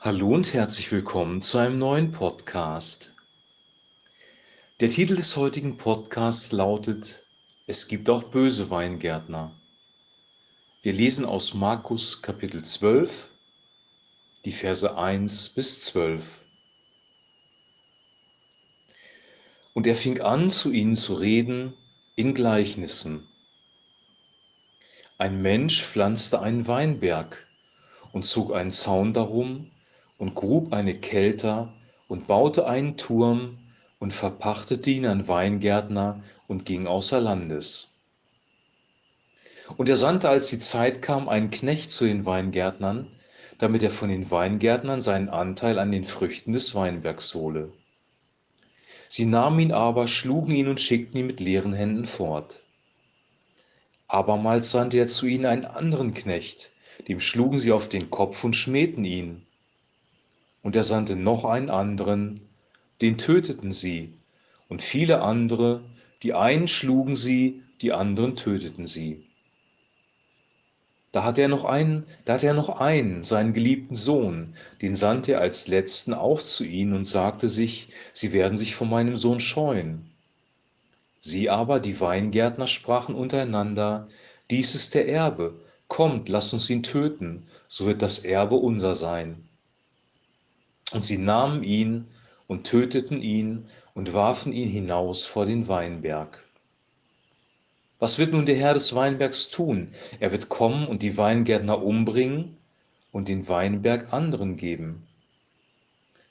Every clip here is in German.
Hallo und herzlich willkommen zu einem neuen Podcast. Der Titel des heutigen Podcasts lautet Es gibt auch böse Weingärtner. Wir lesen aus Markus Kapitel 12, die Verse 1 bis 12. Und er fing an, zu ihnen zu reden in Gleichnissen. Ein Mensch pflanzte einen Weinberg und zog einen Zaun darum und grub eine Kelter und baute einen Turm und verpachtete ihn an Weingärtner und ging außer Landes. Und er sandte, als die Zeit kam, einen Knecht zu den Weingärtnern, damit er von den Weingärtnern seinen Anteil an den Früchten des Weinbergs hole. Sie nahmen ihn aber, schlugen ihn und schickten ihn mit leeren Händen fort. Abermals sandte er zu ihnen einen anderen Knecht, dem schlugen sie auf den Kopf und schmähten ihn. Und er sandte noch einen anderen, den töteten sie, und viele andere, die einen schlugen sie, die anderen töteten sie. Da hatte er noch einen, da hatte er noch einen, seinen geliebten Sohn, den sandte er als letzten auch zu ihnen und sagte sich, sie werden sich von meinem Sohn scheuen. Sie aber, die Weingärtner, sprachen untereinander, dies ist der Erbe, kommt, lasst uns ihn töten, so wird das Erbe unser sein. Und sie nahmen ihn und töteten ihn und warfen ihn hinaus vor den Weinberg. Was wird nun der Herr des Weinbergs tun? Er wird kommen und die Weingärtner umbringen und den Weinberg anderen geben.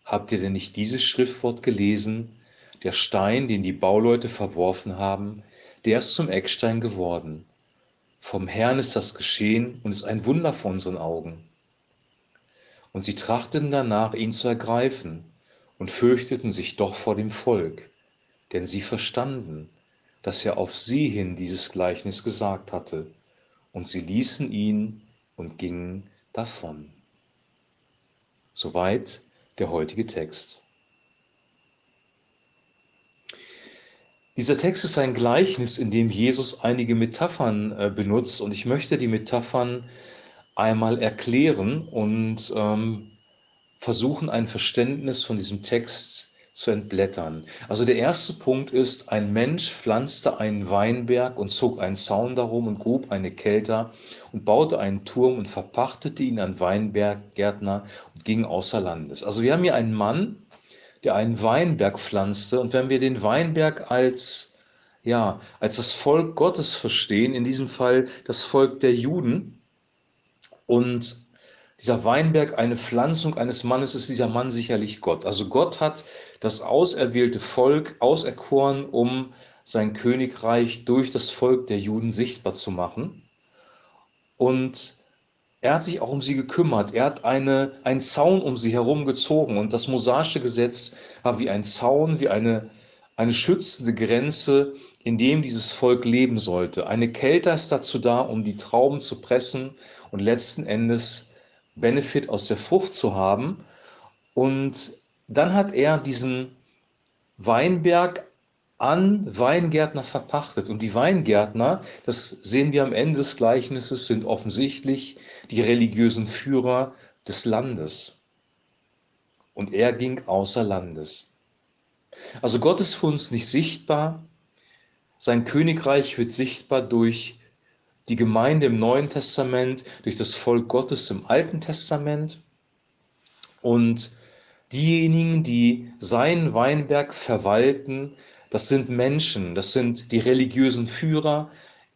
Habt ihr denn nicht dieses Schriftwort gelesen? Der Stein, den die Bauleute verworfen haben, der ist zum Eckstein geworden. Vom Herrn ist das geschehen und ist ein Wunder vor unseren Augen. Und sie trachteten danach, ihn zu ergreifen, und fürchteten sich doch vor dem Volk, denn sie verstanden, dass er auf sie hin dieses Gleichnis gesagt hatte, und sie ließen ihn und gingen davon. Soweit der heutige Text. Dieser Text ist ein Gleichnis, in dem Jesus einige Metaphern äh, benutzt und ich möchte die Metaphern einmal erklären und ähm, versuchen, ein Verständnis von diesem Text zu entblättern. Also der erste Punkt ist, ein Mensch pflanzte einen Weinberg und zog einen Zaun darum und grub eine Kelter und baute einen Turm und verpachtete ihn an Weinberggärtner und ging außer Landes. Also wir haben hier einen Mann, der einen Weinberg pflanzte und wenn wir den Weinberg als ja, als das Volk Gottes verstehen, in diesem Fall das Volk der Juden, und dieser Weinberg, eine Pflanzung eines Mannes, ist dieser Mann sicherlich Gott. Also Gott hat das auserwählte Volk auserkoren, um sein Königreich durch das Volk der Juden sichtbar zu machen. Und er hat sich auch um sie gekümmert. Er hat eine, einen Zaun um sie herum gezogen. Und das mosaische Gesetz war wie ein Zaun, wie eine, eine schützende Grenze, in dem dieses Volk leben sollte. Eine Kälte ist dazu da, um die Trauben zu pressen und letzten Endes Benefit aus der Frucht zu haben. Und dann hat er diesen Weinberg an Weingärtner verpachtet. Und die Weingärtner, das sehen wir am Ende des Gleichnisses, sind offensichtlich die religiösen Führer des Landes. Und er ging außer Landes. Also Gott ist für uns nicht sichtbar. Sein Königreich wird sichtbar durch die Gemeinde im Neuen Testament, durch das Volk Gottes im Alten Testament. Und diejenigen, die seinen Weinberg verwalten, das sind Menschen, das sind die religiösen Führer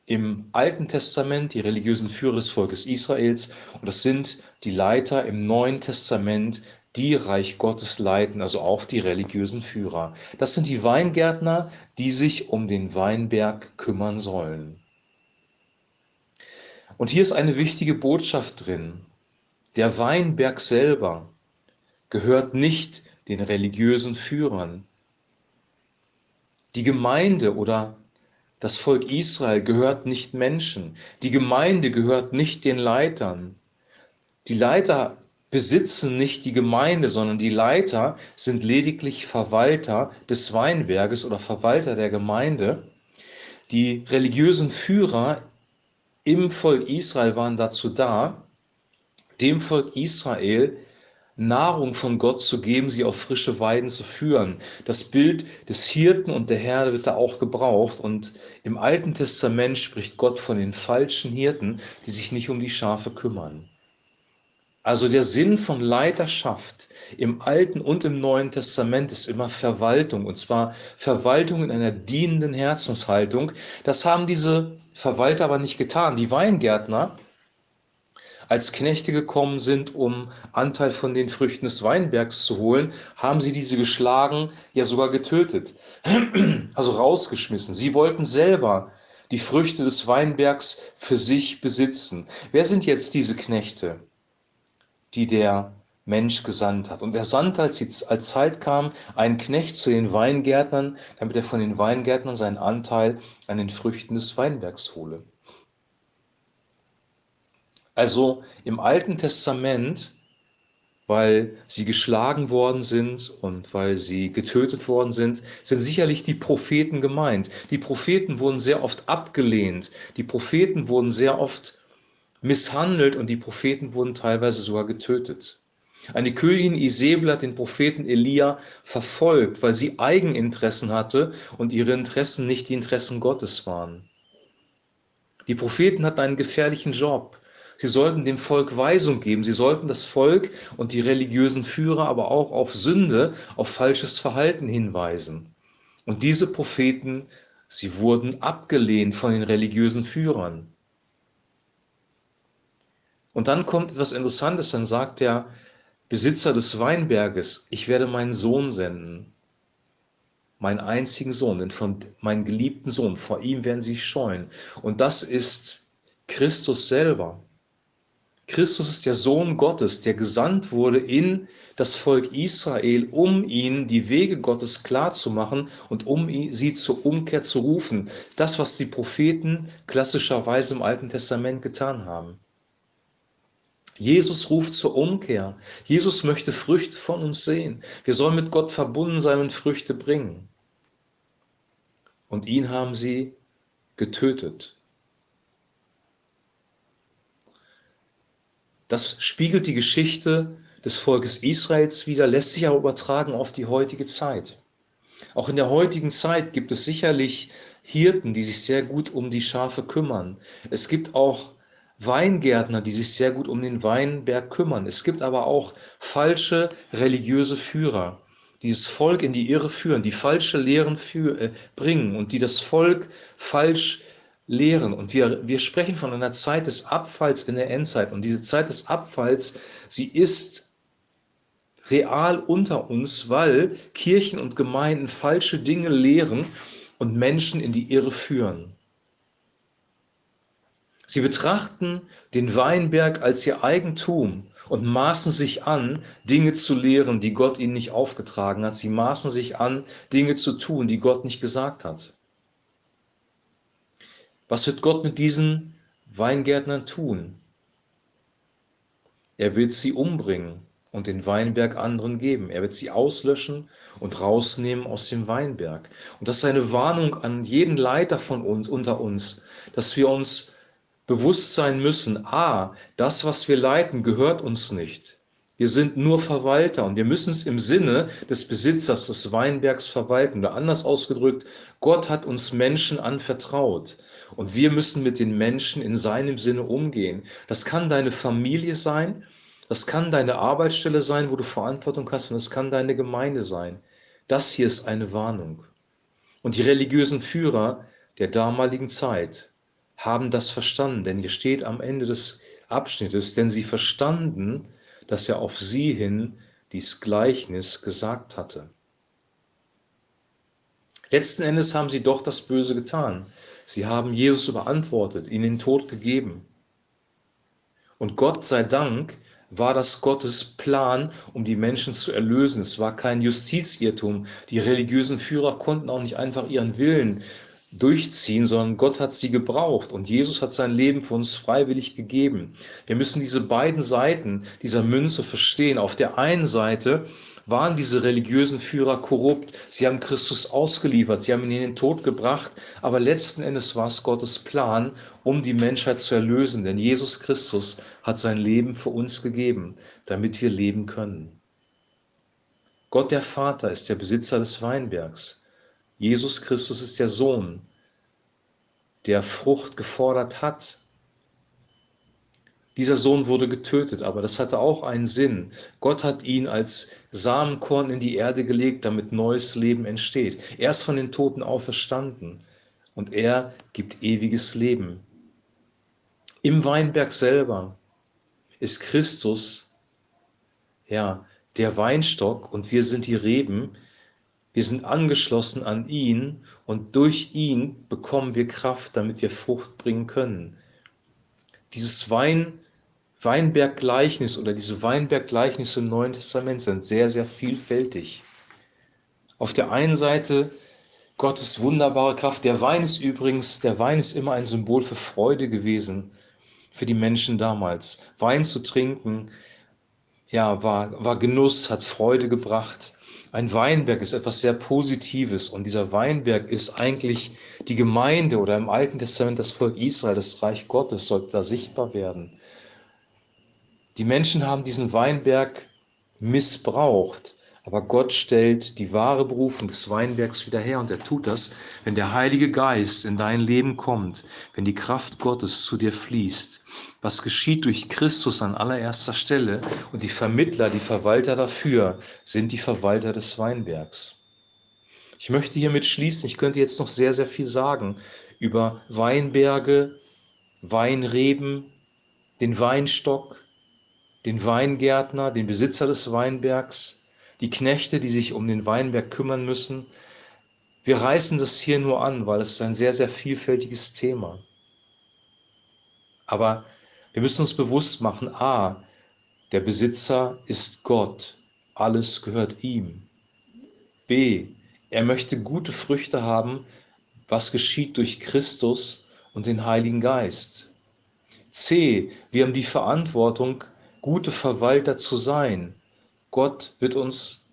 im Alten Testament, die religiösen Führer des Volkes Israels und das sind die Leiter im Neuen Testament, die Reich Gottes leiten, also auch die religiösen Führer. Das sind die Weingärtner, die sich um den Weinberg kümmern sollen. Und hier ist eine wichtige Botschaft drin. Der Weinberg selber gehört nicht den religiösen Führern. Die Gemeinde oder das Volk Israel gehört nicht Menschen. Die Gemeinde gehört nicht den Leitern. Die Leiter besitzen nicht die Gemeinde, sondern die Leiter sind lediglich Verwalter des Weinberges oder Verwalter der Gemeinde. Die religiösen Führer im Volk Israel waren dazu da, dem Volk Israel Nahrung von Gott zu geben, sie auf frische Weiden zu führen. Das Bild des Hirten und der Herde wird da auch gebraucht. Und im Alten Testament spricht Gott von den falschen Hirten, die sich nicht um die Schafe kümmern. Also der Sinn von Leiterschaft im Alten und im Neuen Testament ist immer Verwaltung, und zwar Verwaltung in einer dienenden Herzenshaltung. Das haben diese Verwalter aber nicht getan. Die Weingärtner, als Knechte gekommen sind, um Anteil von den Früchten des Weinbergs zu holen, haben sie diese geschlagen, ja sogar getötet, also rausgeschmissen. Sie wollten selber die Früchte des Weinbergs für sich besitzen. Wer sind jetzt diese Knechte? Die der Mensch gesandt hat. Und er sandte, als, die, als Zeit kam, einen Knecht zu den Weingärtnern, damit er von den Weingärtnern seinen Anteil an den Früchten des Weinbergs hole. Also im Alten Testament, weil sie geschlagen worden sind und weil sie getötet worden sind, sind sicherlich die Propheten gemeint. Die Propheten wurden sehr oft abgelehnt. Die Propheten wurden sehr oft misshandelt und die Propheten wurden teilweise sogar getötet. Eine Königin Isabel hat den Propheten Elia verfolgt, weil sie Eigeninteressen hatte und ihre Interessen nicht die Interessen Gottes waren. Die Propheten hatten einen gefährlichen Job. Sie sollten dem Volk Weisung geben. Sie sollten das Volk und die religiösen Führer aber auch auf Sünde, auf falsches Verhalten hinweisen. Und diese Propheten, sie wurden abgelehnt von den religiösen Führern. Und dann kommt etwas Interessantes, dann sagt der Besitzer des Weinberges, ich werde meinen Sohn senden, meinen einzigen Sohn, denn von meinem geliebten Sohn, vor ihm werden sie scheuen. Und das ist Christus selber. Christus ist der Sohn Gottes, der gesandt wurde in das Volk Israel, um ihnen die Wege Gottes klar zu machen und um sie zur Umkehr zu rufen. Das, was die Propheten klassischerweise im Alten Testament getan haben. Jesus ruft zur Umkehr. Jesus möchte Früchte von uns sehen. Wir sollen mit Gott verbunden sein und Früchte bringen. Und ihn haben sie getötet. Das spiegelt die Geschichte des Volkes Israels wider, lässt sich aber übertragen auf die heutige Zeit. Auch in der heutigen Zeit gibt es sicherlich Hirten, die sich sehr gut um die Schafe kümmern. Es gibt auch Weingärtner, die sich sehr gut um den Weinberg kümmern. Es gibt aber auch falsche religiöse Führer, die das Volk in die Irre führen, die falsche Lehren für, äh, bringen und die das Volk falsch lehren. Und wir, wir sprechen von einer Zeit des Abfalls in der Endzeit. Und diese Zeit des Abfalls, sie ist real unter uns, weil Kirchen und Gemeinden falsche Dinge lehren und Menschen in die Irre führen. Sie betrachten den Weinberg als ihr Eigentum und maßen sich an, Dinge zu lehren, die Gott ihnen nicht aufgetragen hat. Sie maßen sich an, Dinge zu tun, die Gott nicht gesagt hat. Was wird Gott mit diesen Weingärtnern tun? Er wird sie umbringen und den Weinberg anderen geben. Er wird sie auslöschen und rausnehmen aus dem Weinberg. Und das ist eine Warnung an jeden Leiter von uns, unter uns, dass wir uns bewusst sein müssen, a, das, was wir leiten, gehört uns nicht. Wir sind nur Verwalter und wir müssen es im Sinne des Besitzers des Weinbergs verwalten. Oder anders ausgedrückt, Gott hat uns Menschen anvertraut und wir müssen mit den Menschen in seinem Sinne umgehen. Das kann deine Familie sein, das kann deine Arbeitsstelle sein, wo du Verantwortung hast und das kann deine Gemeinde sein. Das hier ist eine Warnung. Und die religiösen Führer der damaligen Zeit, haben das verstanden, denn hier steht am Ende des Abschnittes, denn sie verstanden, dass er auf sie hin dies Gleichnis gesagt hatte. Letzten Endes haben sie doch das Böse getan. Sie haben Jesus überantwortet, ihn den Tod gegeben. Und Gott sei Dank war das Gottes Plan, um die Menschen zu erlösen. Es war kein Justizirrtum. Die religiösen Führer konnten auch nicht einfach ihren Willen durchziehen, sondern Gott hat sie gebraucht und Jesus hat sein Leben für uns freiwillig gegeben. Wir müssen diese beiden Seiten dieser Münze verstehen. Auf der einen Seite waren diese religiösen Führer korrupt, sie haben Christus ausgeliefert, sie haben ihn in den Tod gebracht, aber letzten Endes war es Gottes Plan, um die Menschheit zu erlösen, denn Jesus Christus hat sein Leben für uns gegeben, damit wir leben können. Gott der Vater ist der Besitzer des Weinbergs. Jesus Christus ist der Sohn, der Frucht gefordert hat. Dieser Sohn wurde getötet, aber das hatte auch einen Sinn. Gott hat ihn als Samenkorn in die Erde gelegt, damit neues Leben entsteht. Er ist von den Toten auferstanden und er gibt ewiges Leben. Im Weinberg selber ist Christus, ja, der Weinstock und wir sind die Reben, wir sind angeschlossen an ihn und durch ihn bekommen wir Kraft, damit wir Frucht bringen können. Dieses Wein, Weinberggleichnis oder diese Weinberggleichnisse im Neuen Testament sind sehr, sehr vielfältig. Auf der einen Seite Gottes wunderbare Kraft. Der Wein ist übrigens, der Wein ist immer ein Symbol für Freude gewesen für die Menschen damals. Wein zu trinken, ja, war, war Genuss, hat Freude gebracht. Ein Weinberg ist etwas sehr Positives und dieser Weinberg ist eigentlich die Gemeinde oder im Alten Testament das Volk Israel, das Reich Gottes sollte da sichtbar werden. Die Menschen haben diesen Weinberg missbraucht aber Gott stellt die wahre Berufung des Weinbergs wieder her und er tut das, wenn der Heilige Geist in dein Leben kommt, wenn die Kraft Gottes zu dir fließt. Was geschieht durch Christus an allererster Stelle und die Vermittler, die Verwalter dafür sind die Verwalter des Weinbergs. Ich möchte hiermit schließen, ich könnte jetzt noch sehr, sehr viel sagen über Weinberge, Weinreben, den Weinstock, den Weingärtner, den Besitzer des Weinbergs, die Knechte, die sich um den Weinberg kümmern müssen. Wir reißen das hier nur an, weil es ein sehr, sehr vielfältiges Thema. Aber wir müssen uns bewusst machen, a, der Besitzer ist Gott, alles gehört ihm. B, er möchte gute Früchte haben, was geschieht durch Christus und den Heiligen Geist. C, wir haben die Verantwortung, gute Verwalter zu sein. Gott wird uns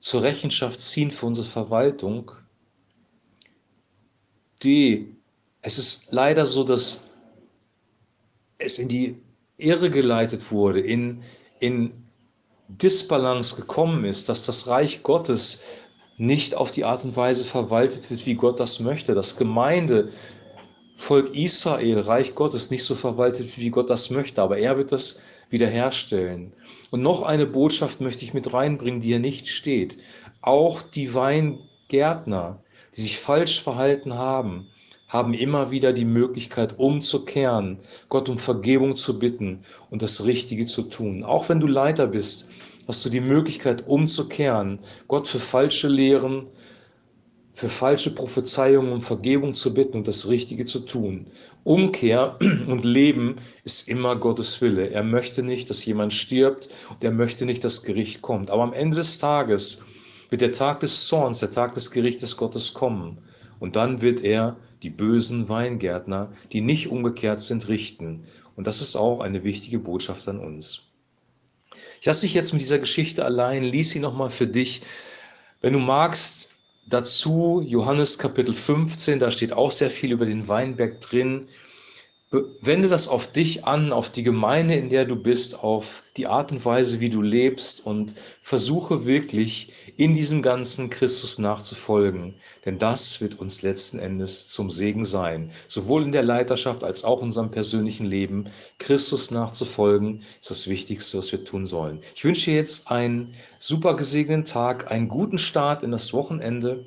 zur Rechenschaft ziehen für unsere Verwaltung. D. Es ist leider so, dass es in die Irre geleitet wurde, in, in Disbalance gekommen ist, dass das Reich Gottes nicht auf die Art und Weise verwaltet wird, wie Gott das möchte, dass Gemeinde, Volk Israel, Reich Gottes nicht so verwaltet, wie Gott das möchte, aber er wird das wiederherstellen. Und noch eine Botschaft möchte ich mit reinbringen, die hier nicht steht. Auch die Weingärtner, die sich falsch verhalten haben, haben immer wieder die Möglichkeit, umzukehren, Gott um Vergebung zu bitten und das Richtige zu tun. Auch wenn du Leiter bist, hast du die Möglichkeit, umzukehren, Gott für falsche Lehren, für falsche Prophezeiungen um Vergebung zu bitten und das Richtige zu tun. Umkehr und Leben ist immer Gottes Wille. Er möchte nicht, dass jemand stirbt und er möchte nicht, dass Gericht kommt. Aber am Ende des Tages wird der Tag des Zorns, der Tag des Gerichtes Gottes kommen. Und dann wird er die bösen Weingärtner, die nicht umgekehrt sind, richten. Und das ist auch eine wichtige Botschaft an uns. Ich lasse dich jetzt mit dieser Geschichte allein, lies sie nochmal für dich. Wenn du magst, Dazu Johannes Kapitel 15, da steht auch sehr viel über den Weinberg drin. Wende das auf dich an, auf die Gemeinde, in der du bist, auf die Art und Weise, wie du lebst und versuche wirklich in diesem ganzen Christus nachzufolgen. Denn das wird uns letzten Endes zum Segen sein. Sowohl in der Leiterschaft als auch in unserem persönlichen Leben. Christus nachzufolgen ist das Wichtigste, was wir tun sollen. Ich wünsche dir jetzt einen super gesegneten Tag, einen guten Start in das Wochenende.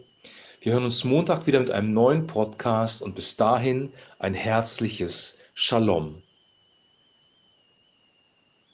Wir hören uns Montag wieder mit einem neuen Podcast und bis dahin ein herzliches Shalom.